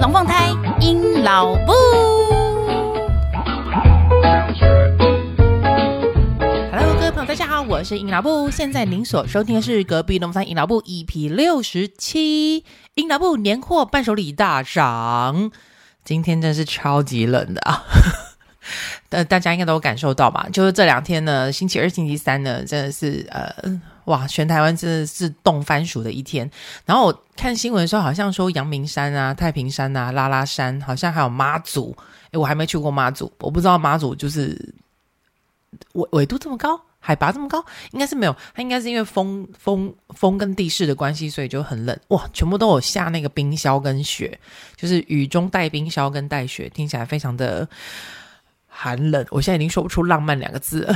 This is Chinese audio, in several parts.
龙凤胎阴老布。Hello，各位朋友，大家好，我是阴老布。现在您所收听的是隔壁龙凤胎阴老布 EP 六十七，阴老布年货伴手礼大赏。今天真是超级冷的啊！呃，大家应该都感受到吧？就是这两天呢，星期二、星期三呢，真的是呃，哇，全台湾真的是冻番薯的一天。然后我看新闻的时候，好像说阳明山啊、太平山啊、拉拉山，好像还有妈祖。诶，我还没去过妈祖，我不知道妈祖就是纬纬度这么高，海拔这么高，应该是没有。它应该是因为风风风跟地势的关系，所以就很冷。哇，全部都有下那个冰消跟雪，就是雨中带冰消跟带雪，听起来非常的。寒冷，我现在已经说不出浪漫两个字了。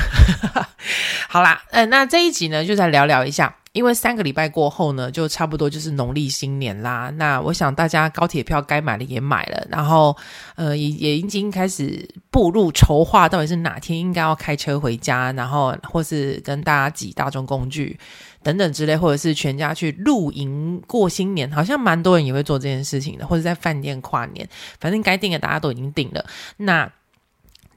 好啦，呃，那这一集呢，就再聊聊一下，因为三个礼拜过后呢，就差不多就是农历新年啦。那我想大家高铁票该买的也买了，然后呃，也也已经开始步入筹划，到底是哪天应该要开车回家，然后或是跟大家挤大众工具等等之类，或者是全家去露营过新年，好像蛮多人也会做这件事情的，或者在饭店跨年，反正该订的大家都已经订了。那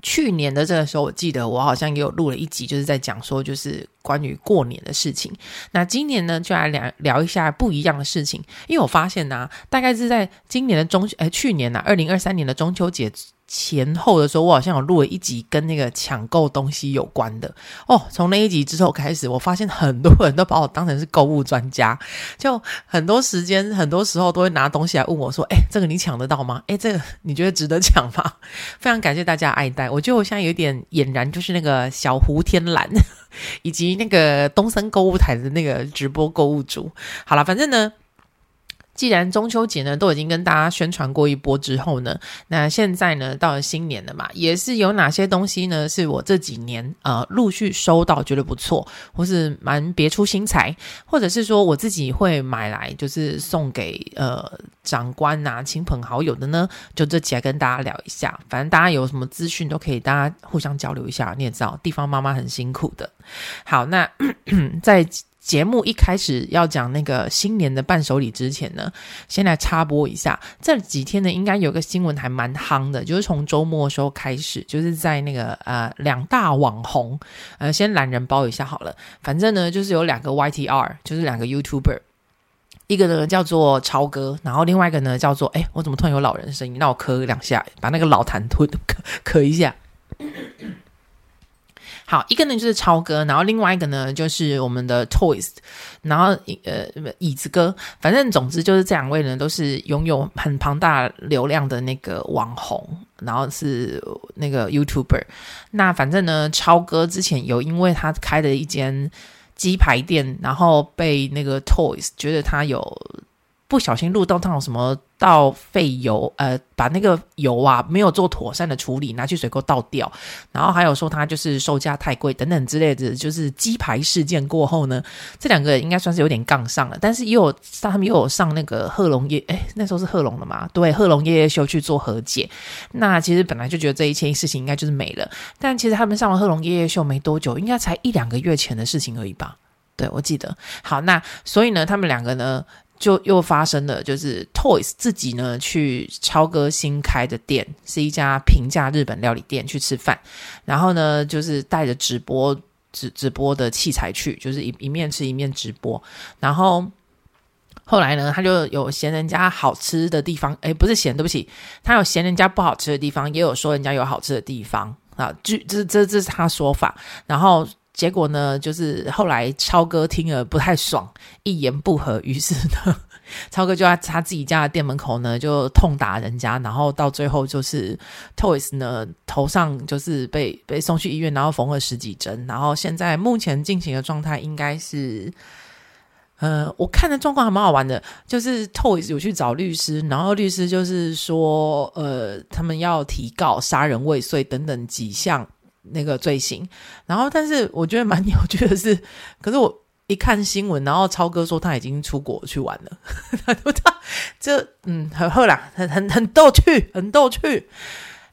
去年的这个时候，我记得我好像也有录了一集，就是在讲说，就是关于过年的事情。那今年呢，就来聊聊一下不一样的事情，因为我发现呢、大概是在今年的中，哎，去年呢、二零二三年的中秋节。前后的时候，我好像有录了一集跟那个抢购东西有关的哦。从那一集之后开始，我发现很多人都把我当成是购物专家，就很多时间、很多时候都会拿东西来问我说：“诶，这个你抢得到吗？诶，这个你觉得值得抢吗？” 非常感谢大家爱戴。我觉得我现在有点俨然，就是那个小胡天蓝，以及那个东森购物台的那个直播购物主。好了，反正呢。既然中秋节呢都已经跟大家宣传过一波之后呢，那现在呢到了新年了嘛，也是有哪些东西呢是我这几年呃陆续收到觉得不错，或是蛮别出心裁，或者是说我自己会买来就是送给呃长官、啊、亲朋好友的呢，就这期来跟大家聊一下。反正大家有什么资讯都可以大家互相交流一下，你也知道地方妈妈很辛苦的。好，那 在。节目一开始要讲那个新年的伴手礼之前呢，先来插播一下。这几天呢，应该有个新闻还蛮夯的，就是从周末的时候开始，就是在那个呃两大网红，呃先懒人包一下好了。反正呢，就是有两个 YTR，就是两个 YouTuber，一个呢叫做超哥，然后另外一个呢叫做哎，我怎么突然有老人声音？那我咳两下，把那个老痰吞咳咳一下。好，一个呢就是超哥，然后另外一个呢就是我们的 Toys，然后呃椅子哥，反正总之就是这两位呢都是拥有很庞大流量的那个网红，然后是那个 YouTuber。那反正呢，超哥之前有因为他开的一间鸡排店，然后被那个 Toys 觉得他有。不小心录到他有什么倒废油，呃，把那个油啊没有做妥善的处理，拿去水沟倒掉，然后还有说他就是售价太贵等等之类的，就是鸡排事件过后呢，这两个应该算是有点杠上了，但是又有他们又有上那个贺龙夜，诶，那时候是贺龙的嘛？对，贺龙夜夜秀去做和解。那其实本来就觉得这一切事情应该就是没了，但其实他们上完贺龙夜夜秀没多久，应该才一两个月前的事情而已吧？对，我记得。好，那所以呢，他们两个呢？就又发生了，就是 Toys 自己呢去超哥新开的店，是一家平价日本料理店去吃饭，然后呢就是带着直播直直播的器材去，就是一一面吃一面直播，然后后来呢他就有嫌人家好吃的地方，诶，不是嫌，对不起，他有嫌人家不好吃的地方，也有说人家有好吃的地方啊，据这这这是他说法，然后。结果呢，就是后来超哥听了不太爽，一言不合，于是呢，超哥就在他自己家的店门口呢就痛打人家，然后到最后就是 Toys 呢头上就是被被送去医院，然后缝了十几针，然后现在目前进行的状态应该是，呃，我看的状况还蛮好玩的，就是 Toys 有去找律师，然后律师就是说，呃，他们要提告杀人未遂等等几项。那个罪行，然后但是我觉得蛮 有趣的是，可是我一看新闻，然后超哥说他已经出国去玩了，他这嗯很好啦，很很很逗趣，很逗趣。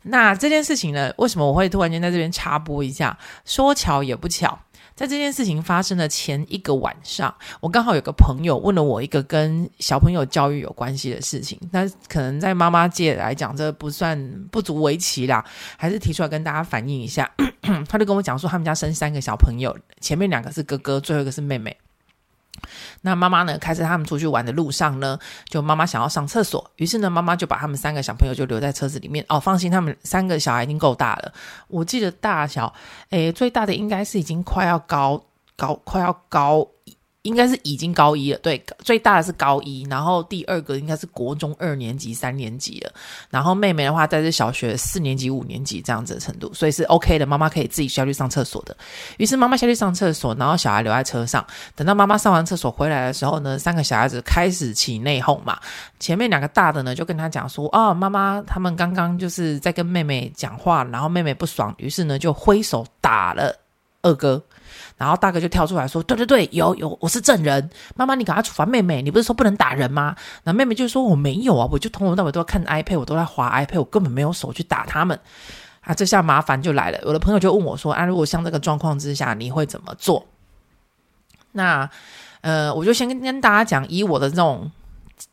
那这件事情呢，为什么我会突然间在这边插播一下？说巧也不巧，在这件事情发生的前一个晚上，我刚好有个朋友问了我一个跟小朋友教育有关系的事情，那可能在妈妈界来讲，这不算不足为奇啦，还是提出来跟大家反映一下。他就跟我讲说，他们家生三个小朋友，前面两个是哥哥，最后一个是妹妹。那妈妈呢，开着他们出去玩的路上呢，就妈妈想要上厕所，于是呢，妈妈就把他们三个小朋友就留在车子里面。哦，放心，他们三个小孩已经够大了。我记得大小，诶，最大的应该是已经快要高高，快要高。应该是已经高一了，对，最大的是高一，然后第二个应该是国中二年级、三年级了，然后妹妹的话在这小学四年级、五年级这样子的程度，所以是 OK 的，妈妈可以自己下去上厕所的。于是妈妈下去上厕所，然后小孩留在车上，等到妈妈上完厕所回来的时候呢，三个小孩子开始起内讧嘛，前面两个大的呢就跟他讲说，哦，妈妈他们刚刚就是在跟妹妹讲话，然后妹妹不爽，于是呢就挥手打了二哥。然后大哥就跳出来说：“对对对，有有，我是证人。妈妈，你赶快处罚妹妹。你不是说不能打人吗？”那妹妹就说：“我没有啊，我就从头到尾都在看 iPad，我都在滑 iPad，我根本没有手去打他们。”啊，这下麻烦就来了。我的朋友就问我说：“啊，如果像这个状况之下，你会怎么做？”那呃，我就先跟跟大家讲，以我的这种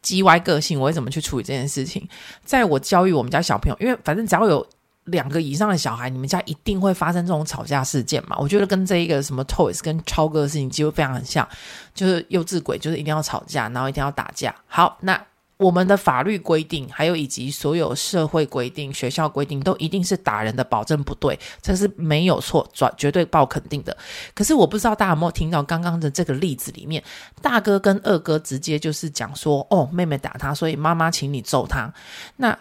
叽歪个性，我会怎么去处理这件事情。在我教育我们家小朋友，因为反正只要有。两个以上的小孩，你们家一定会发生这种吵架事件嘛？我觉得跟这一个什么 Toys 跟超哥的事情几乎非常像，就是幼稚鬼，就是一定要吵架，然后一定要打架。好，那我们的法律规定，还有以及所有社会规定、学校规定，都一定是打人的保证不对，这是没有错，绝绝对报肯定的。可是我不知道大家有没有听到刚刚的这个例子里面，大哥跟二哥直接就是讲说：“哦，妹妹打他，所以妈妈请你揍他。”那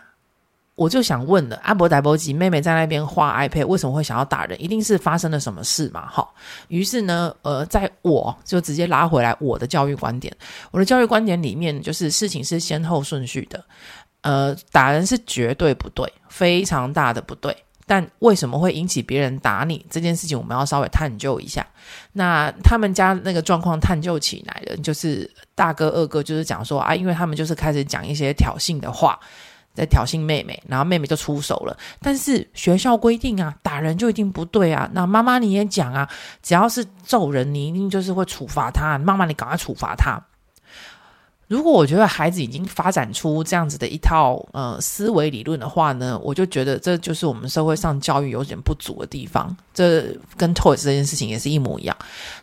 我就想问了，阿伯达波吉妹妹在那边画 iPad，为什么会想要打人？一定是发生了什么事嘛？好，于是呢，呃，在我就直接拉回来我的教育观点。我的教育观点里面，就是事情是先后顺序的。呃，打人是绝对不对，非常大的不对。但为什么会引起别人打你这件事情，我们要稍微探究一下。那他们家那个状况探究起来了，就是大哥、二哥就是讲说啊，因为他们就是开始讲一些挑衅的话。在挑衅妹妹，然后妹妹就出手了。但是学校规定啊，打人就一定不对啊。那妈妈你也讲啊，只要是揍人，你一定就是会处罚他。妈妈你赶快处罚他。如果我觉得孩子已经发展出这样子的一套呃思维理论的话呢，我就觉得这就是我们社会上教育有点不足的地方。这跟 Toys 这件事情也是一模一样，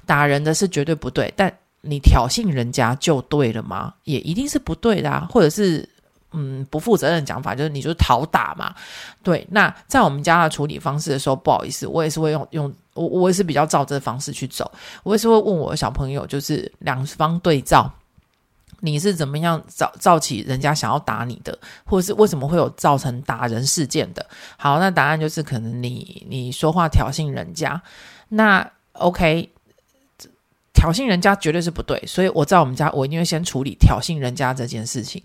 打人的是绝对不对，但你挑衅人家就对了吗？也一定是不对的啊，或者是。嗯，不负责任讲法就是你就是讨打嘛，对。那在我们家的处理方式的时候，不好意思，我也是会用用我我也是比较照这个方式去走。我也是会问我的小朋友，就是两方对照，你是怎么样造造起人家想要打你的，或者是为什么会有造成打人事件的？好，那答案就是可能你你说话挑衅人家，那 OK，挑衅人家绝对是不对，所以我在我们家我一定会先处理挑衅人家这件事情。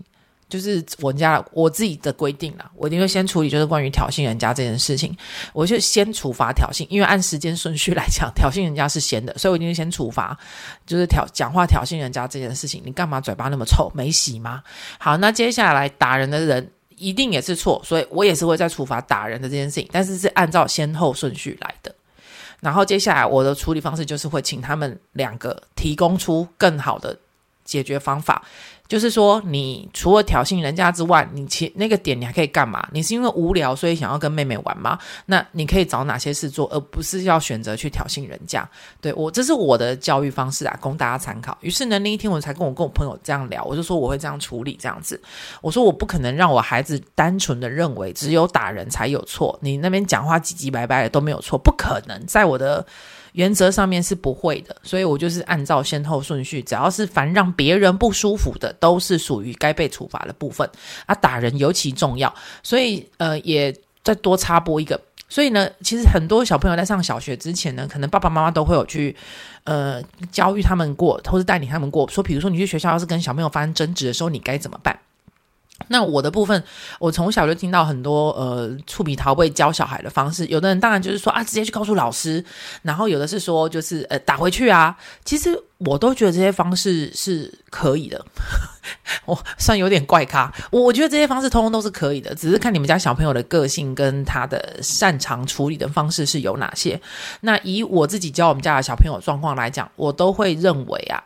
就是我家我自己的规定啦，我一定会先处理，就是关于挑衅人家这件事情，我就先处罚挑衅，因为按时间顺序来讲，挑衅人家是先的，所以我一定先处罚，就是挑讲话挑衅人家这件事情，你干嘛嘴巴那么臭，没洗吗？好，那接下来打人的人一定也是错，所以我也是会再处罚打人的这件事情，但是是按照先后顺序来的。然后接下来我的处理方式就是会请他们两个提供出更好的解决方法。就是说，你除了挑衅人家之外，你其那个点你还可以干嘛？你是因为无聊所以想要跟妹妹玩吗？那你可以找哪些事做，而不是要选择去挑衅人家。对，我，这是我的教育方式啊，供大家参考。于是呢，那一天我才跟我跟我朋友这样聊，我就说我会这样处理这样子。我说我不可能让我孩子单纯的认为只有打人才有错，你那边讲话唧唧歪歪的都没有错，不可能。在我的。原则上面是不会的，所以我就是按照先后顺序，只要是凡让别人不舒服的，都是属于该被处罚的部分。啊，打人尤其重要，所以呃，也再多插播一个。所以呢，其实很多小朋友在上小学之前呢，可能爸爸妈妈都会有去呃教育他们过，或是带领他们过，说比如说你去学校要是跟小朋友发生争执的时候，你该怎么办？那我的部分，我从小就听到很多呃触笔逃位教小孩的方式，有的人当然就是说啊，直接去告诉老师，然后有的是说就是呃打回去啊。其实我都觉得这些方式是可以的，我算有点怪咖，我我觉得这些方式通通都是可以的，只是看你们家小朋友的个性跟他的擅长处理的方式是有哪些。那以我自己教我们家的小朋友状况来讲，我都会认为啊。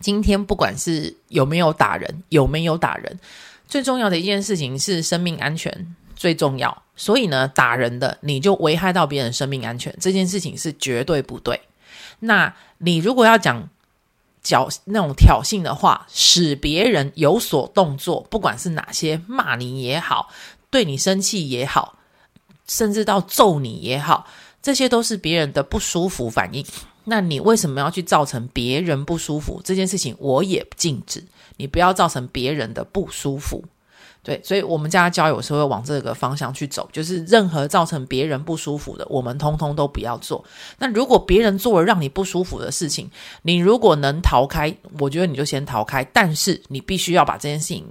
今天不管是有没有打人，有没有打人，最重要的一件事情是生命安全最重要。所以呢，打人的你就危害到别人生命安全，这件事情是绝对不对。那你如果要讲挑那种挑衅的话，使别人有所动作，不管是哪些骂你也好，对你生气也好，甚至到揍你也好，这些都是别人的不舒服反应。那你为什么要去造成别人不舒服？这件事情我也禁止，你不要造成别人的不舒服。对，所以我们家教有时候会往这个方向去走，就是任何造成别人不舒服的，我们通通都不要做。那如果别人做了让你不舒服的事情，你如果能逃开，我觉得你就先逃开。但是你必须要把这件事情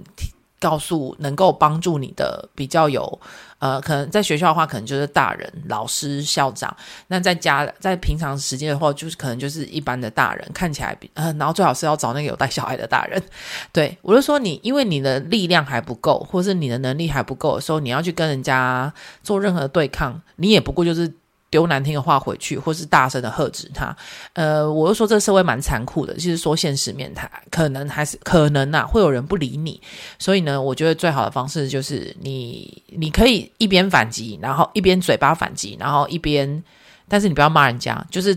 告诉能够帮助你的比较有。呃，可能在学校的话，可能就是大人、老师、校长；那在家，在平常时间的话，就是可能就是一般的大人，看起来比呃，然后最好是要找那个有带小孩的大人。对，我就说你，因为你的力量还不够，或是你的能力还不够的时候，你要去跟人家做任何对抗，你也不过就是。丢难听的话回去，或是大声的喝止他。呃，我又说这社会蛮残酷的，其实说现实面，他可能还是可能呐、啊，会有人不理你。所以呢，我觉得最好的方式就是你，你可以一边反击，然后一边嘴巴反击，然后一边，但是你不要骂人家，就是。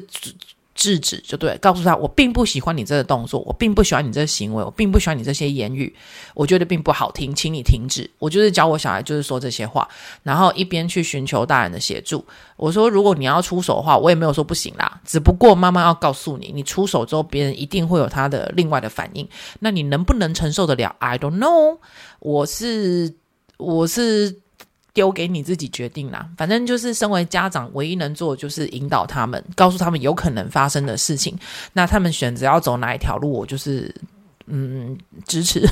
制止就对，告诉他我并不喜欢你这个动作，我并不喜欢你这个行为，我并不喜欢你这些言语，我觉得并不好听，请你停止。我就是教我小孩就是说这些话，然后一边去寻求大人的协助。我说如果你要出手的话，我也没有说不行啦，只不过妈妈要告诉你，你出手之后别人一定会有他的另外的反应，那你能不能承受得了？I don't know，我是我是。丢给你自己决定啦，反正就是身为家长，唯一能做的就是引导他们，告诉他们有可能发生的事情。那他们选择要走哪一条路，我就是嗯支持。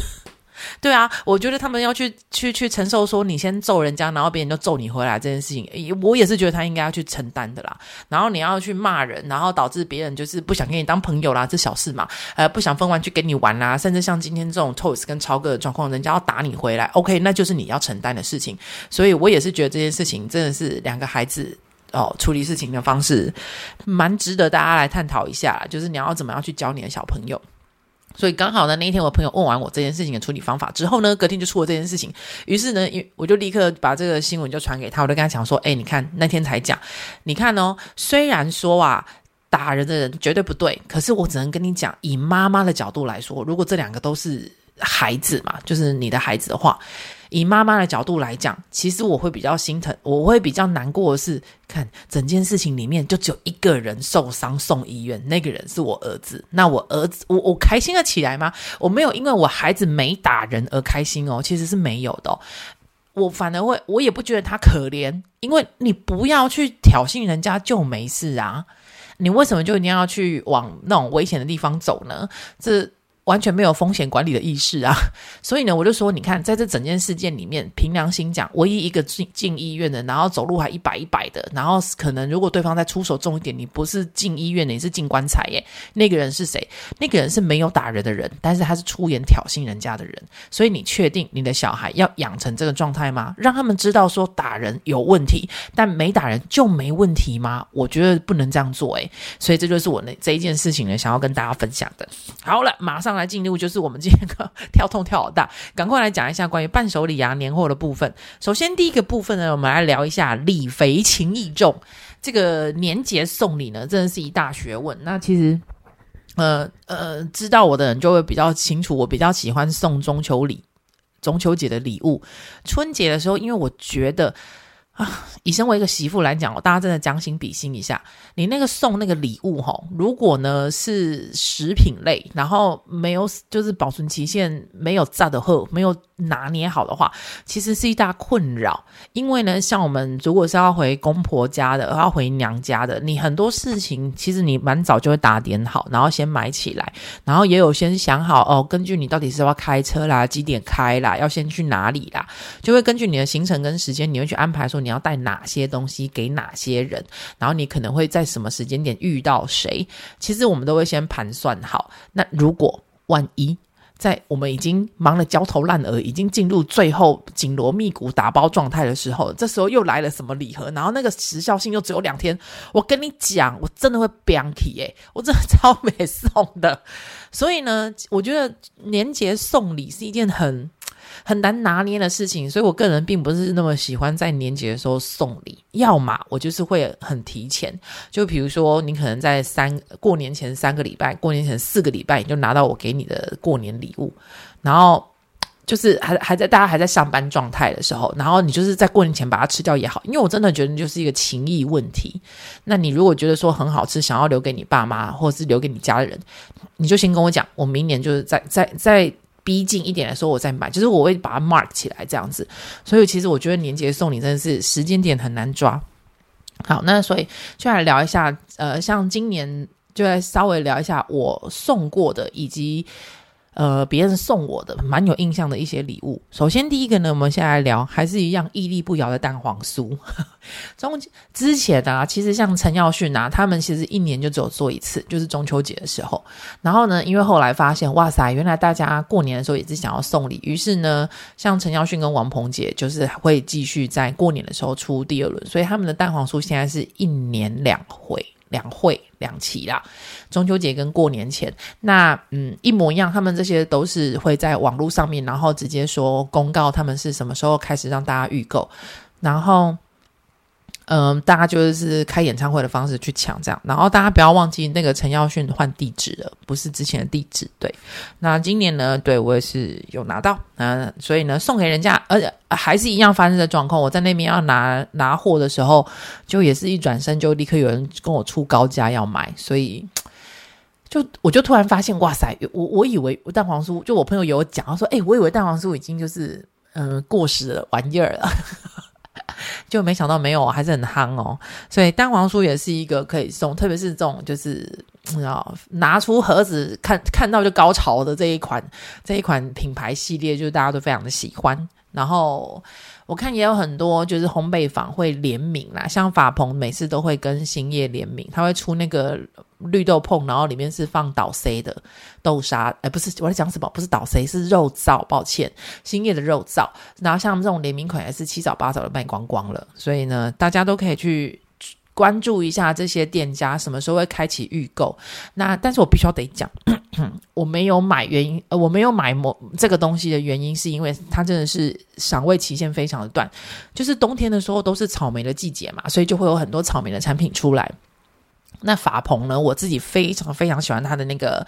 对啊，我觉得他们要去去去承受说你先揍人家，然后别人就揍你回来这件事情，我也是觉得他应该要去承担的啦。然后你要去骂人，然后导致别人就是不想跟你当朋友啦，这小事嘛。呃，不想分玩具跟你玩啦，甚至像今天这种 Toys 跟超哥的状况，人家要打你回来，OK，那就是你要承担的事情。所以我也是觉得这件事情真的是两个孩子哦处理事情的方式，蛮值得大家来探讨一下，就是你要怎么样去教你的小朋友。所以刚好呢，那一天我朋友问完我这件事情的处理方法之后呢，隔天就出了这件事情。于是呢，我就立刻把这个新闻就传给他，我就跟他讲说：“哎，你看那天才讲，你看哦，虽然说啊，打人的人绝对不对，可是我只能跟你讲，以妈妈的角度来说，如果这两个都是孩子嘛，就是你的孩子的话。”以妈妈的角度来讲，其实我会比较心疼，我会比较难过的是，看整件事情里面就只有一个人受伤送医院，那个人是我儿子。那我儿子，我我开心了起来吗？我没有因为我孩子没打人而开心哦，其实是没有的。我反而会，我也不觉得他可怜，因为你不要去挑衅人家就没事啊。你为什么就一定要去往那种危险的地方走呢？这。完全没有风险管理的意识啊！所以呢，我就说，你看，在这整件事件里面，凭良心讲，唯一一个进进医院的，然后走路还一摆一摆的，然后可能如果对方再出手重一点，你不是进医院，你是进棺材耶。那个人是谁？那个人是没有打人的人，但是他是出言挑衅人家的人。所以你确定你的小孩要养成这个状态吗？让他们知道说打人有问题，但没打人就没问题吗？我觉得不能这样做诶。所以这就是我那这一件事情呢，想要跟大家分享的。好了，马上。来进入就是我们今天跳痛跳好大，赶快来讲一下关于伴手礼啊年货的部分。首先第一个部分呢，我们来聊一下礼肥情意重。这个年节送礼呢，真的是一大学问。那其实，呃呃，知道我的人就会比较清楚，我比较喜欢送中秋礼、中秋节的礼物。春节的时候，因为我觉得。啊，以身为一个媳妇来讲，大家真的将心比心一下，你那个送那个礼物吼，如果呢是食品类，然后没有就是保存期限没有炸的货，没有拿捏好的话，其实是一大困扰。因为呢，像我们如果是要回公婆家的，要回娘家的，你很多事情其实你蛮早就会打点好，然后先买起来，然后也有先想好哦，根据你到底是要开车啦，几点开啦，要先去哪里啦，就会根据你的行程跟时间，你会去安排说。你你要带哪些东西给哪些人，然后你可能会在什么时间点遇到谁？其实我们都会先盘算好。那如果万一在我们已经忙得焦头烂额，已经进入最后紧锣密鼓打包状态的时候，这时候又来了什么礼盒？然后那个时效性又只有两天，我跟你讲，我真的会飙气耶！我真的超没送的。所以呢，我觉得年节送礼是一件很。很难拿捏的事情，所以我个人并不是那么喜欢在年节的时候送礼。要么我就是会很提前，就比如说你可能在三过年前三个礼拜，过年前四个礼拜，你就拿到我给你的过年礼物，然后就是还还在大家还在上班状态的时候，然后你就是在过年前把它吃掉也好，因为我真的觉得就是一个情谊问题。那你如果觉得说很好吃，想要留给你爸妈或者是留给你家人，你就先跟我讲，我明年就是在在在。逼近一点的时候，我再买，就是我会把它 mark 起来这样子。所以其实我觉得年节送礼真的是时间点很难抓。好，那所以就来聊一下，呃，像今年就来稍微聊一下我送过的以及。呃，别人送我的蛮有印象的一些礼物。首先第一个呢，我们先来聊，还是一样屹立不摇的蛋黄酥。中之前啊，其实像陈耀迅啊，他们其实一年就只有做一次，就是中秋节的时候。然后呢，因为后来发现，哇塞，原来大家过年的时候也是想要送礼，于是呢，像陈耀迅跟王鹏杰，就是会继续在过年的时候出第二轮，所以他们的蛋黄酥现在是一年两回。两会两期啦，中秋节跟过年前，那嗯一模一样，他们这些都是会在网络上面，然后直接说公告他们是什么时候开始让大家预购，然后。嗯，大家就是开演唱会的方式去抢这样，然后大家不要忘记那个陈耀迅换地址了，不是之前的地址。对，那今年呢，对我也是有拿到，嗯，所以呢送给人家，而且还是一样发生的状况。我在那边要拿拿货的时候，就也是一转身就立刻有人跟我出高价要买，所以 就我就突然发现，哇塞，我我以为蛋黄酥，就我朋友有讲，他说，哎，我以为蛋黄酥已经就是嗯过时的玩意儿了。就没想到没有，还是很夯哦。所以蛋黄酥也是一个可以送，特别是这种就是你知道拿出盒子看看到就高潮的这一款这一款品牌系列，就是大家都非常的喜欢。然后我看也有很多就是烘焙坊会联名啦，像法鹏每次都会跟兴业联名，他会出那个。绿豆碰，然后里面是放捣 C 的豆沙，哎，不是我在讲什么？不是捣 C，是肉燥。抱歉，兴业的肉燥。然后像这种联名款也是七早八早的卖光光了，所以呢，大家都可以去关注一下这些店家什么时候会开启预购。那但是我必须要得讲，我没有买原因，呃，我没有买某这个东西的原因是因为它真的是赏味期限非常的短，就是冬天的时候都是草莓的季节嘛，所以就会有很多草莓的产品出来。那法鹏呢？我自己非常非常喜欢它的那个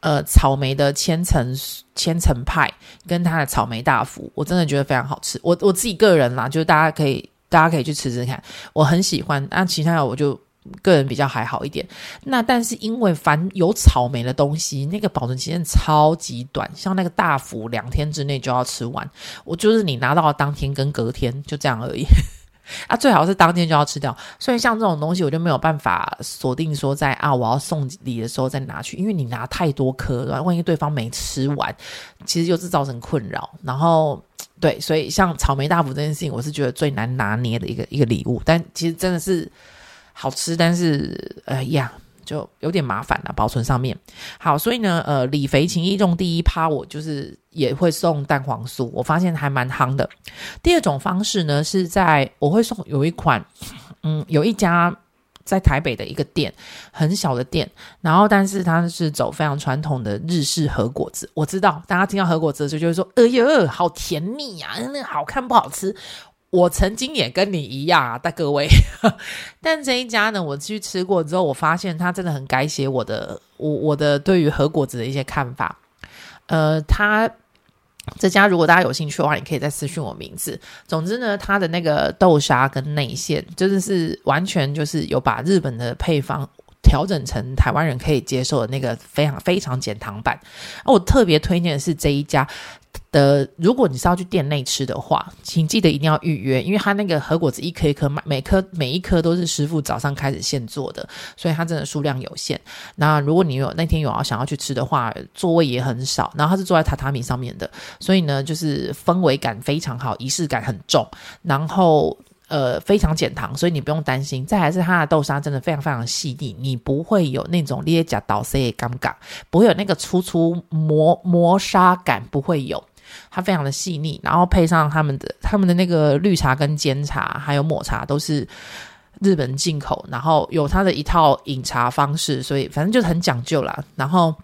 呃草莓的千层千层派，跟它的草莓大福，我真的觉得非常好吃。我我自己个人啦，就是大家可以大家可以去吃吃看，我很喜欢。那其他的我就个人比较还好一点。那但是因为凡有草莓的东西，那个保存期限超级短，像那个大福两天之内就要吃完，我就是你拿到的当天跟隔天就这样而已。啊，最好是当天就要吃掉，所以像这种东西我就没有办法锁定说在啊，我要送礼的时候再拿去，因为你拿太多颗了，万一对方没吃完，其实就是造成困扰。然后对，所以像草莓大福这件事情，我是觉得最难拿捏的一个一个礼物，但其实真的是好吃，但是哎呀。就有点麻烦了，保存上面。好，所以呢，呃，礼肥情意重第一趴，我就是也会送蛋黄酥，我发现还蛮夯的。第二种方式呢，是在我会送有一款，嗯，有一家在台北的一个店，很小的店，然后但是它是走非常传统的日式和果子。我知道大家听到和果子的时候就会说，哎呦，好甜腻呀，那好看不好吃。我曾经也跟你一样啊，大各位，但这一家呢，我去吃过之后，我发现它真的很改写我的我我的对于和果子的一些看法。呃，它这家如果大家有兴趣的话，你可以再私讯我名字。总之呢，它的那个豆沙跟内馅，真的是完全就是有把日本的配方调整成台湾人可以接受的那个非常非常减糖版。我特别推荐的是这一家。的，如果你是要去店内吃的话，请记得一定要预约，因为它那个和果子一颗一颗卖，每颗每一颗都是师傅早上开始现做的，所以它真的数量有限。那如果你有那天有要想要去吃的话，座位也很少，然后它是坐在榻榻米上面的，所以呢，就是氛围感非常好，仪式感很重，然后。呃，非常减糖，所以你不用担心。再还是它的豆沙真的非常非常细腻，你不会有那种裂甲倒塞的尴尬，不会有那个粗粗磨磨砂感，不会有。它非常的细腻，然后配上他们的他们的那个绿茶跟煎茶，还有抹茶都是日本进口，然后有它的一套饮茶方式，所以反正就是很讲究啦。然后。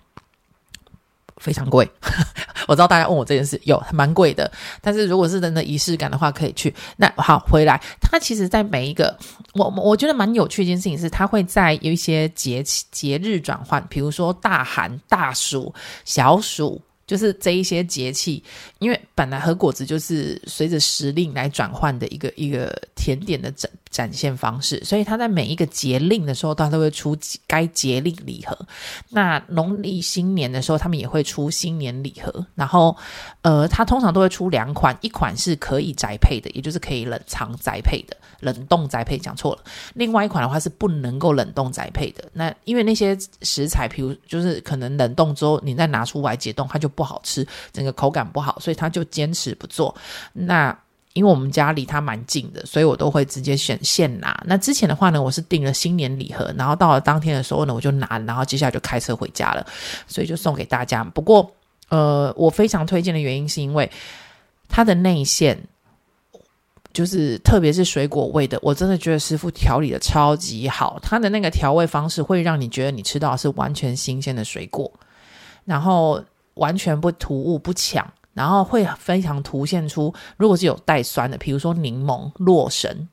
非常贵，我知道大家问我这件事，有蛮贵的。但是如果是真的仪式感的话，可以去。那好，回来，它其实，在每一个我我觉得蛮有趣一件事情是，它会在有一些节节日转换，比如说大寒、大暑、小暑。就是这一些节气，因为本来和果子就是随着时令来转换的一个一个甜点的展展现方式，所以它在每一个节令的时候，它都会出该节令礼盒。那农历新年的时候，他们也会出新年礼盒。然后，呃，它通常都会出两款，一款是可以宅配的，也就是可以冷藏宅配的。冷冻宅配讲错了，另外一款的话是不能够冷冻宅配的。那因为那些食材，比如就是可能冷冻之后，你再拿出来解冻，它就不好吃，整个口感不好，所以他就坚持不做。那因为我们家离他蛮近的，所以我都会直接选现拿。那之前的话呢，我是订了新年礼盒，然后到了当天的时候呢，我就拿，然后接下来就开车回家了，所以就送给大家。不过，呃，我非常推荐的原因是因为它的内馅。就是特别是水果味的，我真的觉得师傅调理的超级好，他的那个调味方式会让你觉得你吃到是完全新鲜的水果，然后完全不突兀不抢，然后会非常凸现出，如果是有带酸的，比如说柠檬、洛神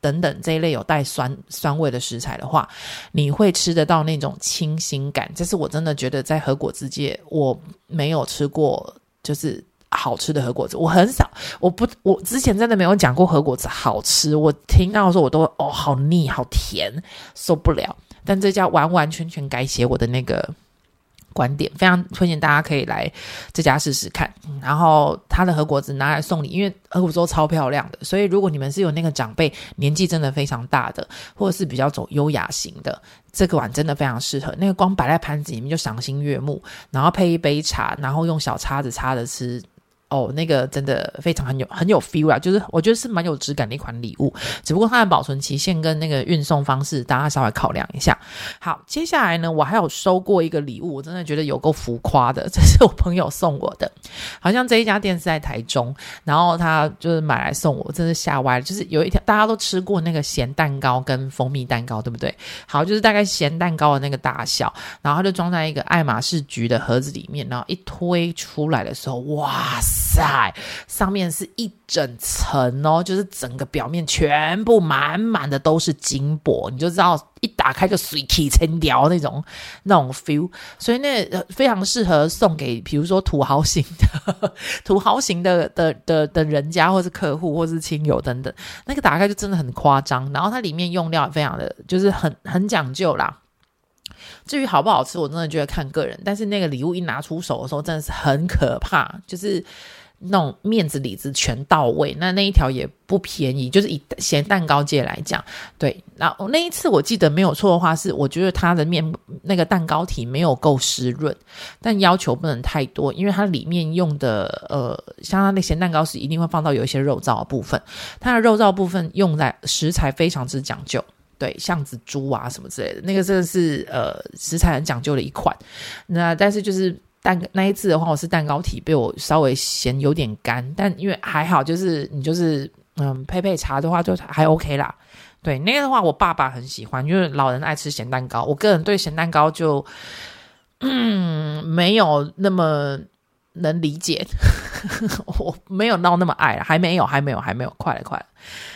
等等这一类有带酸酸味的食材的话，你会吃得到那种清新感。这是我真的觉得在和果子界我没有吃过，就是。好吃的和果子，我很少，我不，我之前真的没有讲过和果子好吃。我听到的时候，我都哦，好腻，好甜，受不了。但这家完完全全改写我的那个观点，非常推荐大家可以来这家试试看。然后他的和果子拿来送礼，因为和果子都超漂亮的，所以如果你们是有那个长辈年纪真的非常大的，或者是比较走优雅型的，这个碗真的非常适合。那个光摆在盘子里面就赏心悦目，然后配一杯茶，然后用小叉子叉着吃。哦，那个真的非常很有很有 feel 啊，就是我觉得是蛮有质感的一款礼物，只不过它的保存期限跟那个运送方式，大家稍微考量一下。好，接下来呢，我还有收过一个礼物，我真的觉得有够浮夸的，这是我朋友送我的，好像这一家店是在台中，然后他就是买来送我，真是吓歪了。就是有一条大家都吃过那个咸蛋糕跟蜂蜜蛋糕，对不对？好，就是大概咸蛋糕的那个大小，然后它就装在一个爱马仕橘的盒子里面，然后一推出来的时候，哇塞！在上面是一整层哦，就是整个表面全部满满的都是金箔，你就知道一打开就水起成条那种那种 feel，所以那非常适合送给比如说土豪型的 土豪型的的的的人家，或是客户，或是亲友等等。那个打开就真的很夸张，然后它里面用料非常的就是很很讲究啦。至于好不好吃，我真的觉得看个人。但是那个礼物一拿出手的时候，真的是很可怕，就是那种面子里子全到位。那那一条也不便宜，就是以咸蛋糕界来讲，对。然后那一次我记得没有错的话，是我觉得它的面那个蛋糕体没有够湿润，但要求不能太多，因为它里面用的呃，像它那咸蛋糕是一定会放到有一些肉燥的部分，它的肉燥部分用在食材非常之讲究。对，巷子猪啊什么之类的，那个真的是呃食材很讲究的一款。那但是就是蛋那一次的话，我是蛋糕体被我稍微嫌有点干，但因为还好，就是你就是嗯配配茶的话就还 OK 啦。对，那个的话我爸爸很喜欢，因为老人爱吃咸蛋糕。我个人对咸蛋糕就嗯没有那么能理解，我没有闹那么爱了，还没有，还没有，还没有，快了，快了。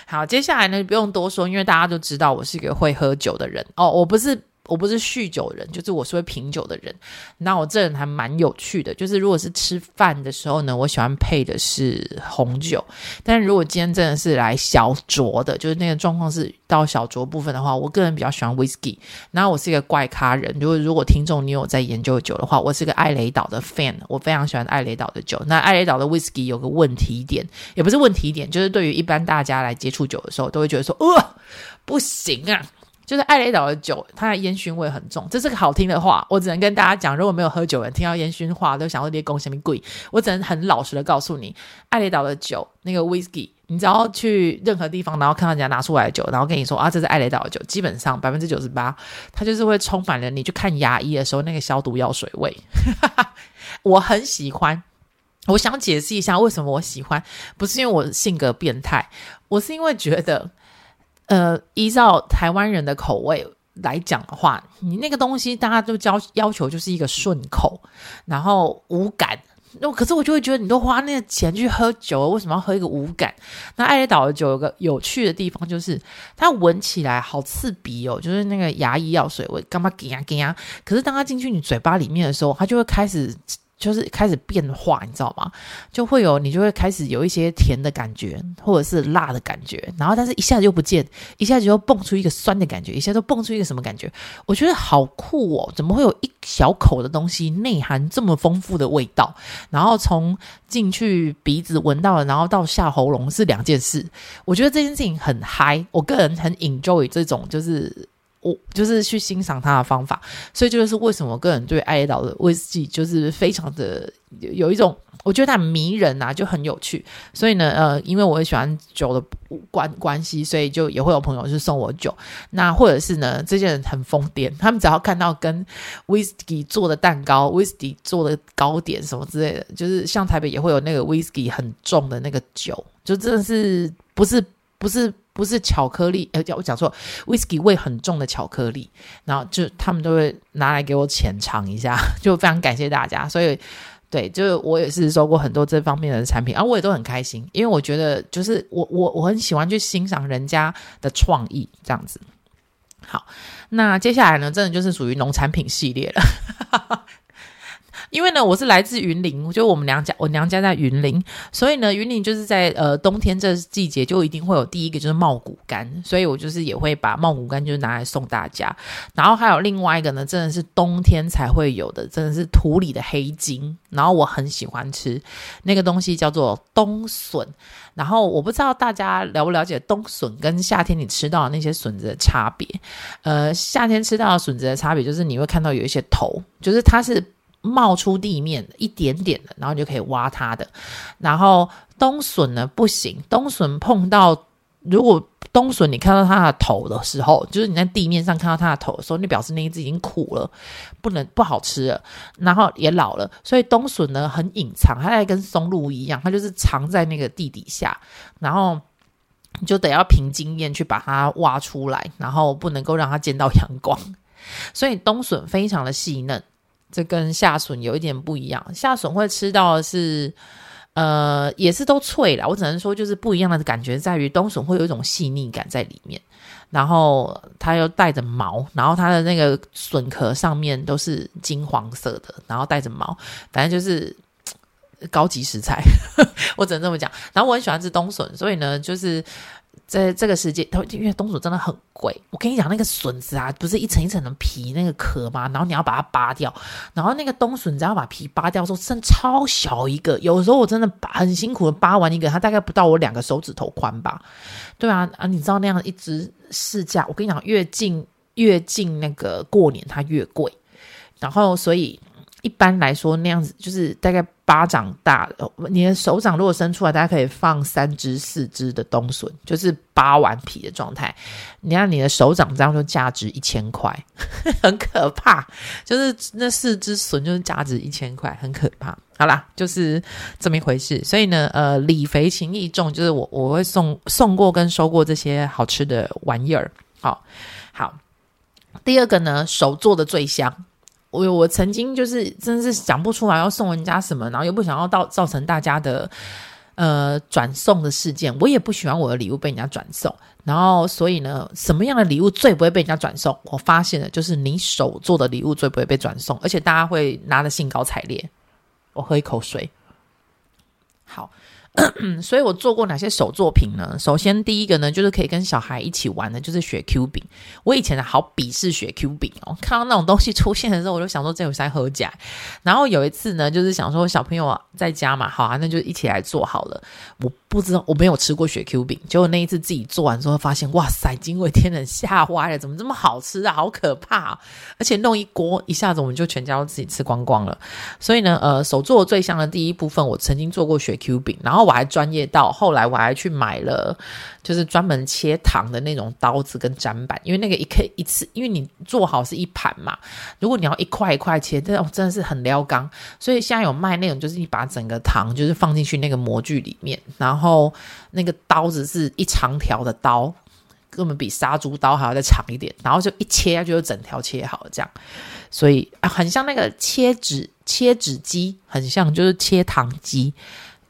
好，接下来呢，不用多说，因为大家都知道我是一个会喝酒的人哦。我不是我不是酗酒人，就是我是会品酒的人。那我这人还蛮有趣的，就是如果是吃饭的时候呢，我喜欢配的是红酒。但是如果今天真的是来小酌的，就是那个状况是到小酌部分的话，我个人比较喜欢 whisky。然后我是一个怪咖人，如果如果听众你有在研究酒的话，我是个艾雷岛的 fan，我非常喜欢艾雷岛的酒。那艾雷岛的 whisky 有个问题点，也不是问题点，就是对于一般大家来接触酒的时候，都会觉得说，呃，不行啊。就是艾雷岛的酒，它的烟熏味很重，这是个好听的话，我只能跟大家讲。如果没有喝酒的人听到烟熏话，都想说这些公什么贵，我只能很老实的告诉你，艾雷岛的酒那个 whisky，你只要去任何地方，然后看到人家拿出来的酒，然后跟你说啊，这是艾雷岛的酒，基本上百分之九十八，它就是会充满了你去看牙医的时候那个消毒药水味。我很喜欢，我想解释一下为什么我喜欢，不是因为我性格变态，我是因为觉得。呃，依照台湾人的口味来讲的话，你那个东西大家都要要求就是一个顺口，然后无感。那可是我就会觉得，你都花那个钱去喝酒，为什么要喝一个无感？那艾雷岛的酒有个有趣的地方，就是它闻起来好刺鼻哦，就是那个牙医药水味，干嘛给呀给呀？可是当它进去你嘴巴里面的时候，它就会开始。就是开始变化，你知道吗？就会有你就会开始有一些甜的感觉，或者是辣的感觉，然后但是一下子又不见，一下子又蹦出一个酸的感觉，一下子又蹦出一个什么感觉？我觉得好酷哦！怎么会有一小口的东西内含这么丰富的味道？然后从进去鼻子闻到了，然后到下喉咙是两件事。我觉得这件事情很嗨，我个人很 enjoy 这种就是。我就是去欣赏它的方法，所以就是为什么我个人对爱岛的威士忌就是非常的有，一种，我觉得它很迷人啊，就很有趣。所以呢，呃，因为我也喜欢酒的关关系，所以就也会有朋友是送我酒。那或者是呢，这些人很疯癫，他们只要看到跟威士忌做的蛋糕、威士忌做的糕点什么之类的，就是像台北也会有那个威士忌很重的那个酒，就真的是不是不是。不是巧克力，呃，我讲错，whisky 味很重的巧克力，然后就他们都会拿来给我浅尝一下，就非常感谢大家。所以，对，就是我也是收过很多这方面的产品，而、啊、我也都很开心，因为我觉得就是我我我很喜欢去欣赏人家的创意这样子。好，那接下来呢，真的就是属于农产品系列了。因为呢，我是来自云林，就我们娘家，我娘家在云林，所以呢，云林就是在呃冬天这季节就一定会有第一个就是茂谷柑，所以我就是也会把茂谷柑就是拿来送大家。然后还有另外一个呢，真的是冬天才会有的，真的是土里的黑金，然后我很喜欢吃那个东西叫做冬笋。然后我不知道大家了不了解冬笋跟夏天你吃到的那些笋子的差别。呃，夏天吃到的笋子的差别就是你会看到有一些头，就是它是。冒出地面一点点的，然后你就可以挖它的。然后冬笋呢不行，冬笋碰到，如果冬笋你看到它的头的时候，就是你在地面上看到它的头的时候，你表示那一只已经苦了，不能不好吃了，然后也老了。所以冬笋呢很隐藏，它还跟松露一样，它就是藏在那个地底下，然后你就得要凭经验去把它挖出来，然后不能够让它见到阳光。所以冬笋非常的细嫩。这跟夏笋有一点不一样，夏笋会吃到的是，呃，也是都脆啦。我只能说，就是不一样的感觉在于冬笋会有一种细腻感在里面，然后它又带着毛，然后它的那个笋壳上面都是金黄色的，然后带着毛，反正就是 高级食材，我只能这么讲。然后我很喜欢吃冬笋，所以呢，就是。在这个世界，它因为冬笋真的很贵。我跟你讲，那个笋子啊，不是一层一层的皮那个壳吗？然后你要把它扒掉，然后那个冬笋只要把皮扒掉的时候，剩超小一个。有时候我真的很辛苦的扒完一个，它大概不到我两个手指头宽吧。对啊，啊，你知道那样一只市价，我跟你讲，越近越近那个过年它越贵。然后所以一般来说那样子就是大概。巴掌大，你的手掌如果伸出来，大家可以放三只、四只的冬笋，就是扒完皮的状态。你看你的手掌这样就价值一千块，很可怕。就是那四只笋就是价值一千块，很可怕。好啦，就是这么一回事。所以呢，呃，礼肥情意重，就是我我会送送过跟收过这些好吃的玩意儿。好，好。第二个呢，手做的最香。我我曾经就是真是想不出来要送人家什么，然后又不想要到造成大家的呃转送的事件，我也不喜欢我的礼物被人家转送。然后，所以呢，什么样的礼物最不会被人家转送？我发现了，就是你手做的礼物最不会被转送，而且大家会拿得兴高采烈。我喝一口水。好。所以我做过哪些手作品呢？首先第一个呢，就是可以跟小孩一起玩的，就是雪 Q 饼。我以前好鄙视雪 Q 饼哦，看到那种东西出现的时候，我就想说这有在喝假。然后有一次呢，就是想说小朋友在家嘛，好啊，那就一起来做好了。我不知道，我没有吃过雪 Q 饼，结果那一次自己做完之后，发现哇塞，惊为天人，吓坏了，怎么这么好吃啊？好可怕！而且弄一锅，一下子我们就全家都自己吃光光了。所以呢，呃，手做最香的第一部分，我曾经做过雪 Q 饼，然后。我还专业到后来，我还去买了，就是专门切糖的那种刀子跟砧板，因为那个一可以一次，因为你做好是一盘嘛，如果你要一块一块切，这种真的是很撩缸。所以现在有卖那种，就是你把整个糖就是放进去那个模具里面，然后那个刀子是一长条的刀，根本比杀猪刀还要再长一点，然后就一切下去就整条切好这样，所以啊，很像那个切纸切纸机，很像就是切糖机。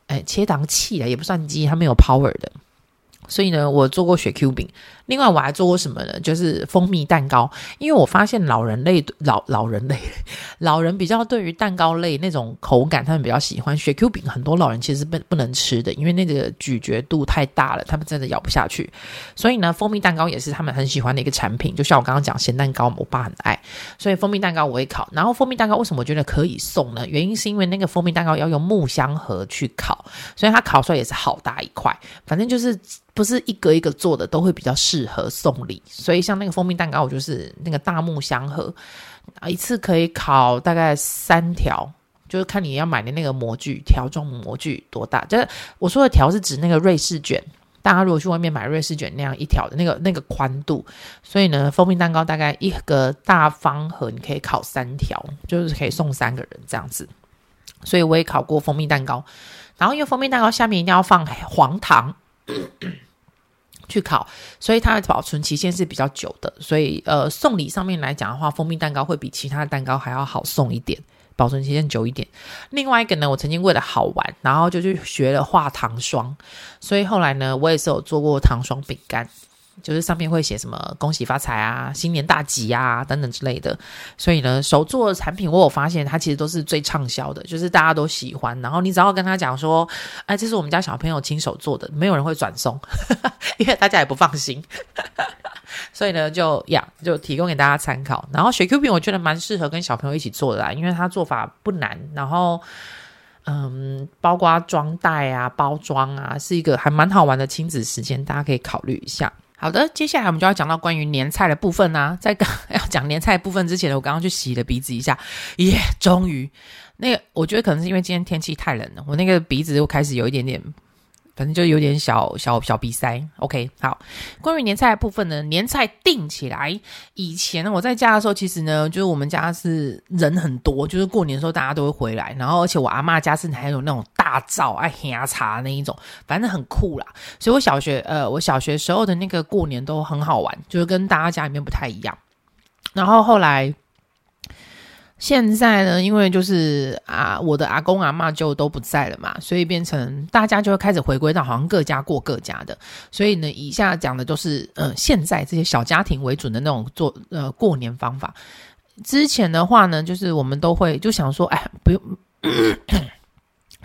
哎，切糖器啊，也不算机，它没有 power 的。所以呢，我做过雪 Q 饼。另外，我还做过什么呢？就是蜂蜜蛋糕。因为我发现老人类老老人类 老人比较对于蛋糕类那种口感，他们比较喜欢雪 Q 饼。很多老人其实不不能吃的，因为那个咀嚼度太大了，他们真的咬不下去。所以呢，蜂蜜蛋糕也是他们很喜欢的一个产品。就像我刚刚讲咸蛋糕，我爸很爱，所以蜂蜜蛋糕我会烤。然后蜂蜜蛋糕为什么我觉得可以送呢？原因是因为那个蜂蜜蛋糕要用木箱盒去烤，所以它烤出来也是好大一块。反正就是。不是一个一个做的都会比较适适合送礼，所以像那个蜂蜜蛋糕，我就是那个大木箱盒，一次可以烤大概三条，就是看你要买的那个模具，条状模具多大。就是我说的条是指那个瑞士卷，大家如果去外面买瑞士卷那样一条的那个那个宽度，所以呢，蜂蜜蛋糕大概一个大方盒，你可以烤三条，就是可以送三个人这样子。所以我也烤过蜂蜜蛋糕，然后因为蜂蜜蛋糕下面一定要放黄糖。去烤，所以它的保存期限是比较久的。所以，呃，送礼上面来讲的话，蜂蜜蛋糕会比其他的蛋糕还要好送一点，保存期限久一点。另外一个呢，我曾经为了好玩，然后就去学了画糖霜，所以后来呢，我也是有做过糖霜饼干。就是上面会写什么恭喜发财啊、新年大吉啊等等之类的，所以呢，手做的产品我有发现它其实都是最畅销的，就是大家都喜欢。然后你只要跟他讲说，哎，这是我们家小朋友亲手做的，没有人会转送，因为大家也不放心。所以呢，就呀，就提供给大家参考。然后雪 Q 饼我觉得蛮适合跟小朋友一起做的啦，因为它做法不难。然后，嗯，包括装袋啊、包装啊，是一个还蛮好玩的亲子时间，大家可以考虑一下。好的，接下来我们就要讲到关于年菜的部分啦、在刚 要讲年菜部分之前呢，我刚刚去洗了鼻子一下，耶，终于，那个我觉得可能是因为今天天气太冷了，我那个鼻子又开始有一点点。反正就有点小小小鼻塞，OK，好。关于年菜的部分呢，年菜订起来。以前，我在家的时候，其实呢，就是我们家是人很多，就是过年的时候大家都会回来，然后而且我阿妈家是还有那种大灶爱黑牙茶那一种，反正很酷啦。所以我小学呃，我小学时候的那个过年都很好玩，就是跟大家家里面不太一样。然后后来。现在呢，因为就是啊，我的阿公阿妈就都不在了嘛，所以变成大家就会开始回归到好像各家过各家的。所以呢，以下讲的都是嗯现在这些小家庭为准的那种做呃过年方法。之前的话呢，就是我们都会就想说，哎，不用。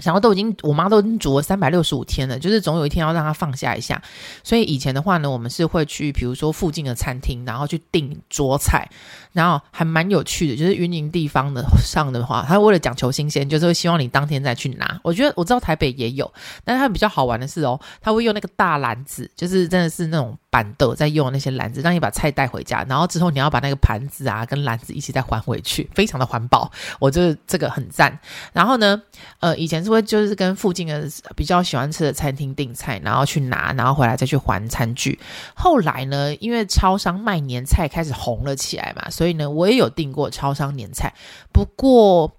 然后都已经，我妈都已经煮了三百六十五天了，就是总有一天要让她放下一下。所以以前的话呢，我们是会去，比如说附近的餐厅，然后去订桌菜，然后还蛮有趣的。就是云林地方的上的话，他为了讲求新鲜，就是会希望你当天再去拿。我觉得我知道台北也有，但是它比较好玩的是哦，他会用那个大篮子，就是真的是那种。板凳在用那些篮子，让你把菜带回家，然后之后你要把那个盘子啊跟篮子一起再还回去，非常的环保，我觉得这个很赞。然后呢，呃，以前是会就是跟附近的比较喜欢吃的餐厅订菜，然后去拿，然后回来再去还餐具。后来呢，因为超商卖年菜开始红了起来嘛，所以呢，我也有订过超商年菜。不过，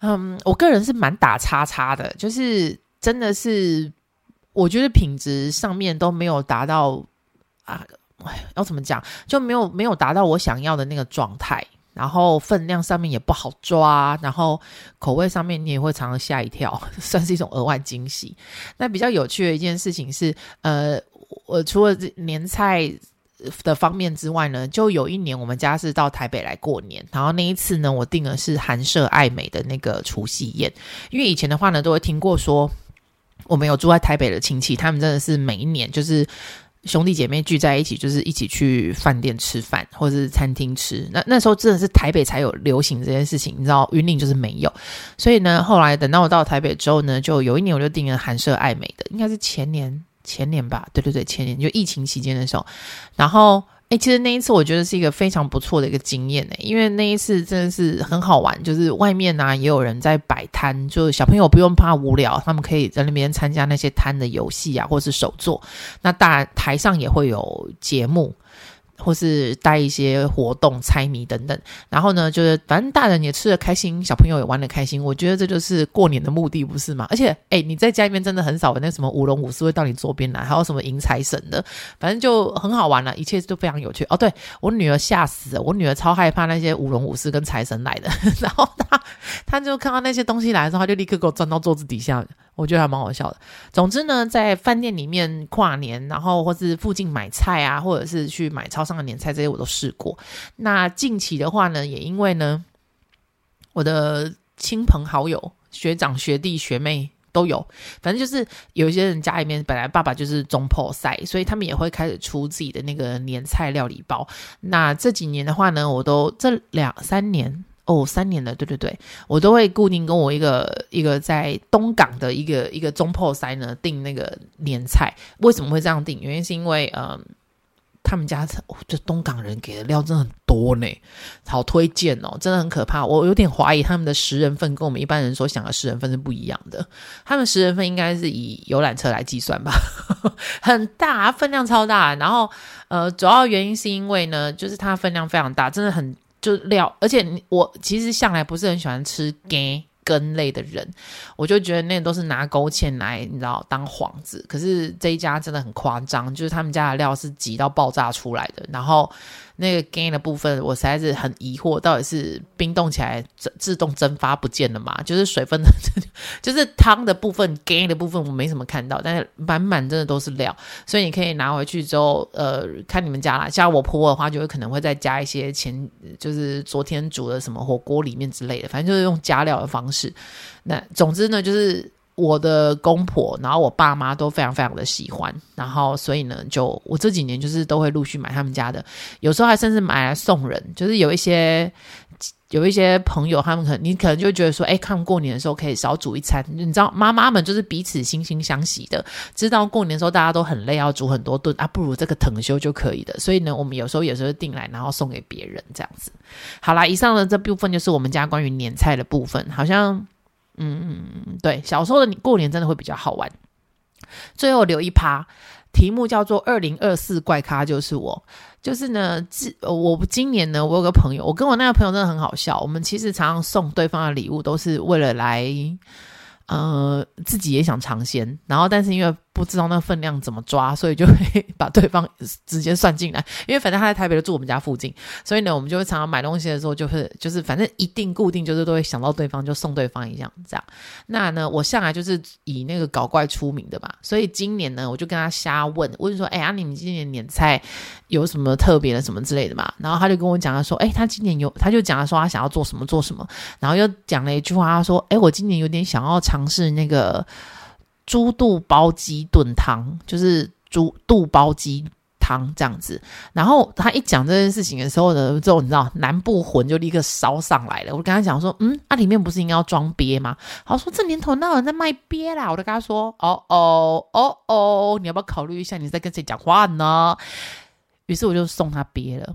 嗯，我个人是蛮打叉叉的，就是真的是。我觉得品质上面都没有达到啊，要怎么讲，就没有没有达到我想要的那个状态。然后分量上面也不好抓，然后口味上面你也会常常吓一跳，算是一种额外惊喜。那比较有趣的一件事情是，呃，我除了年菜的方面之外呢，就有一年我们家是到台北来过年，然后那一次呢，我订的是寒舍爱美的那个除夕宴，因为以前的话呢，都会听过说，我们有住在台北的亲戚，他们真的是每一年就是兄弟姐妹聚在一起，就是一起去饭店吃饭或者是餐厅吃。那那时候真的是台北才有流行这件事情，你知道云林就是没有。所以呢，后来等到我到台北之后呢，就有一年我就订了寒舍爱美的，应该是前年。前年吧，对对对，前年就疫情期间的时候，然后诶，其实那一次我觉得是一个非常不错的一个经验呢，因为那一次真的是很好玩，就是外面呢、啊、也有人在摆摊，就小朋友不用怕无聊，他们可以在那边参加那些摊的游戏啊，或是手作，那当然台上也会有节目。或是带一些活动、猜谜等等，然后呢，就是反正大人也吃得开心，小朋友也玩得开心。我觉得这就是过年的目的，不是吗？而且，诶，你在家里面真的很少有那什么舞龙舞狮会到你桌边来，还有什么迎财神的，反正就很好玩了，一切都非常有趣。哦，对，我女儿吓死了，我女儿超害怕那些舞龙舞狮跟财神来的，然后她她就看到那些东西来的时候，她就立刻给我钻到桌子底下。我觉得还蛮好笑的。总之呢，在饭店里面跨年，然后或是附近买菜啊，或者是去买超商的年菜，这些我都试过。那近期的话呢，也因为呢，我的亲朋好友、学长、学弟、学妹都有，反正就是有一些人家里面本来爸爸就是中破赛，所以他们也会开始出自己的那个年菜料理包。那这几年的话呢，我都这两三年。哦，三年了，对对对，我都会固定跟我一个一个在东港的一个一个中破塞呢订那个年菜。为什么会这样订？原因是因为呃，他们家这、东港人给的料真的很多呢，好推荐哦，真的很可怕。我有点怀疑他们的十人份跟我们一般人所想的十人份是不一样的。他们十人份应该是以游览车来计算吧，很大，分量超大。然后呃，主要原因是因为呢，就是它分量非常大，真的很。就料，而且我其实向来不是很喜欢吃根根类的人，我就觉得那都是拿勾芡来，你知道当幌子。可是这一家真的很夸张，就是他们家的料是挤到爆炸出来的，然后。那个 G 的部分，我实在是很疑惑，到底是冰冻起来自自动蒸发不见了嘛？就是水分的，就是汤的部分，G 的部分我没什么看到，但是满满真的都是料，所以你可以拿回去之后，呃，看你们家啦。像我婆婆的话，就会可能会再加一些前，就是昨天煮的什么火锅里面之类的，反正就是用加料的方式。那总之呢，就是。我的公婆，然后我爸妈都非常非常的喜欢，然后所以呢，就我这几年就是都会陆续买他们家的，有时候还甚至买来送人，就是有一些有一些朋友，他们可能你可能就觉得说，哎，看过年的时候可以少煮一餐，你知道妈妈们就是彼此惺惺相惜的，知道过年的时候大家都很累，要煮很多顿啊，不如这个腾休就可以的，所以呢，我们有时候也是会订来，然后送给别人这样子。好啦，以上的这部分就是我们家关于年菜的部分，好像。嗯嗯嗯，对，小时候的你过年真的会比较好玩。最后留一趴，题目叫做“二零二四怪咖就是我”。就是呢，自我今年呢，我有个朋友，我跟我那个朋友真的很好笑。我们其实常常送对方的礼物，都是为了来。呃，自己也想尝鲜，然后但是因为不知道那分量怎么抓，所以就会把对方 直接算进来。因为反正他在台北就住我们家附近，所以呢，我们就会常常买东西的时候，就是就是反正一定固定就是都会想到对方，就送对方一样这样。那呢，我向来就是以那个搞怪出名的嘛，所以今年呢，我就跟他瞎问，问说：“哎呀，你们今年年菜有什么特别的什么之类的嘛？”然后他就跟我讲他说：“哎，他今年有，他就讲他说他想要做什么做什么。”然后又讲了一句话，他说：“哎，我今年有点想要。”尝试那个猪肚包鸡炖汤，就是猪肚包鸡汤这样子。然后他一讲这件事情的时候呢，之后你知道南部魂就立刻烧上来了。我跟他讲说，嗯，啊、里面不是应该要装鳖吗？他说这年头哪有人在卖鳖啦？我就跟他说，哦哦哦哦，你要不要考虑一下你在跟谁讲话呢？于是我就送他鳖了。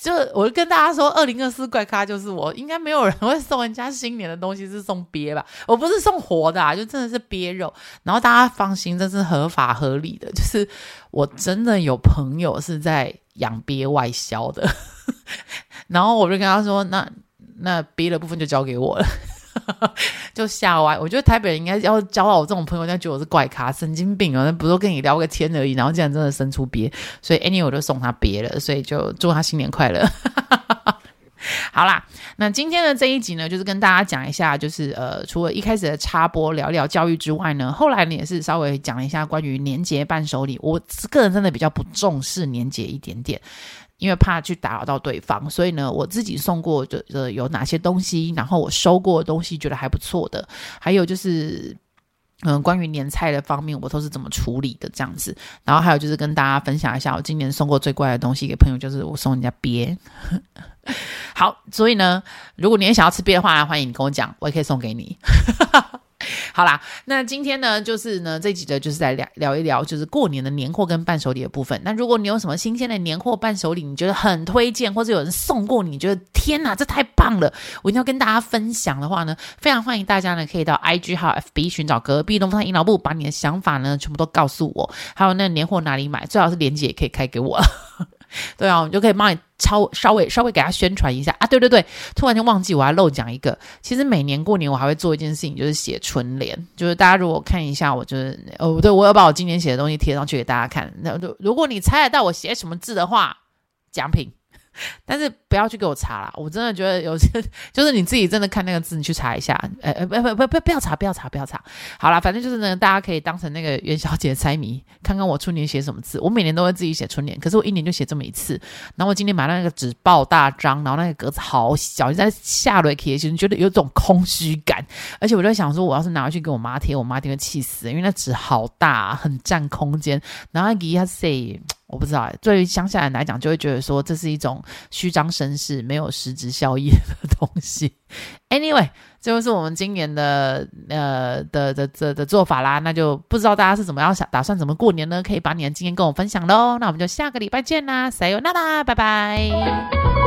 就我就跟大家说，二零二四怪咖就是我，应该没有人会送人家新年的东西是送鳖吧？我不是送活的啊，就真的是鳖肉。然后大家放心，这是合法合理的。就是我真的有朋友是在养鳖外销的，然后我就跟他说，那那鳖的部分就交给我了。就吓歪，我觉得台北人应该要交到我这种朋友，应该觉得我是怪咖、神经病啊！那不是跟你聊个天而已，然后竟然真的生出鳖，所以 anyway 我就送他鳖了，所以就祝他新年快乐。好啦，那今天的这一集呢，就是跟大家讲一下，就是呃，除了一开始的插播聊聊教育之外呢，后来呢也是稍微讲一下关于年节伴手礼。我个人真的比较不重视年节一点点，因为怕去打扰到对方，所以呢，我自己送过的的有哪些东西，然后我收过的东西觉得还不错的，还有就是。嗯，关于年菜的方面，我都是怎么处理的这样子。然后还有就是跟大家分享一下，我今年送过最贵的东西给朋友，就是我送人家鳖。好，所以呢，如果你也想要吃鳖的话，欢迎你跟我讲，我也可以送给你。好啦，那今天呢，就是呢，这集的就是来聊聊一聊，就是过年的年货跟伴手礼的部分。那如果你有什么新鲜的年货伴手礼，你觉得很推荐，或者有人送过你，你觉得天哪，这太棒了，我一定要跟大家分享的话呢，非常欢迎大家呢，可以到 IG 号 FB 寻找隔壁东方阴老部，把你的想法呢，全部都告诉我。还有那年货哪里买，最好是链接也可以开给我。对啊，我们就可以帮你超稍微稍微给他宣传一下啊！对对对，突然间忘记我还漏讲一个，其实每年过年我还会做一件事情，就是写春联。就是大家如果看一下，我就是哦，对，我要把我今年写的东西贴上去给大家看。那如果你猜得到我写什么字的话，奖品。但是不要去给我查啦，我真的觉得有些就是你自己真的看那个字，你去查一下。呃呃，不不不不，不要查，不要查，不要查。好啦，反正就是呢，大家可以当成那个元宵节猜谜，看看我春联写什么字。我每年都会自己写春联，可是我一年就写这么一次。然后我今天买了那个纸爆大张，然后那个格子好小，你在下来贴，其实觉得有种空虚感。而且我在想说，我要是拿回去给我妈贴，我妈一定会气死，因为那纸好大，很占空间。然后给她写。我不知道，对于乡下人来讲，就会觉得说这是一种虚张声势、没有实质效益的东西。Anyway，这就是我们今年的呃的的的的做法啦。那就不知道大家是怎么样想，打算怎么过年呢？可以把你的经验跟我分享喽。那我们就下个礼拜见啦，See you，那啦，拜拜。